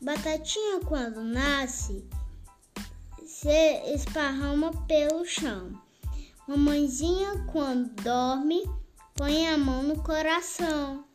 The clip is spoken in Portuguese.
Batatinha quando nasce, se esparrama pelo chão. Mamãezinha quando dorme, põe a mão no coração.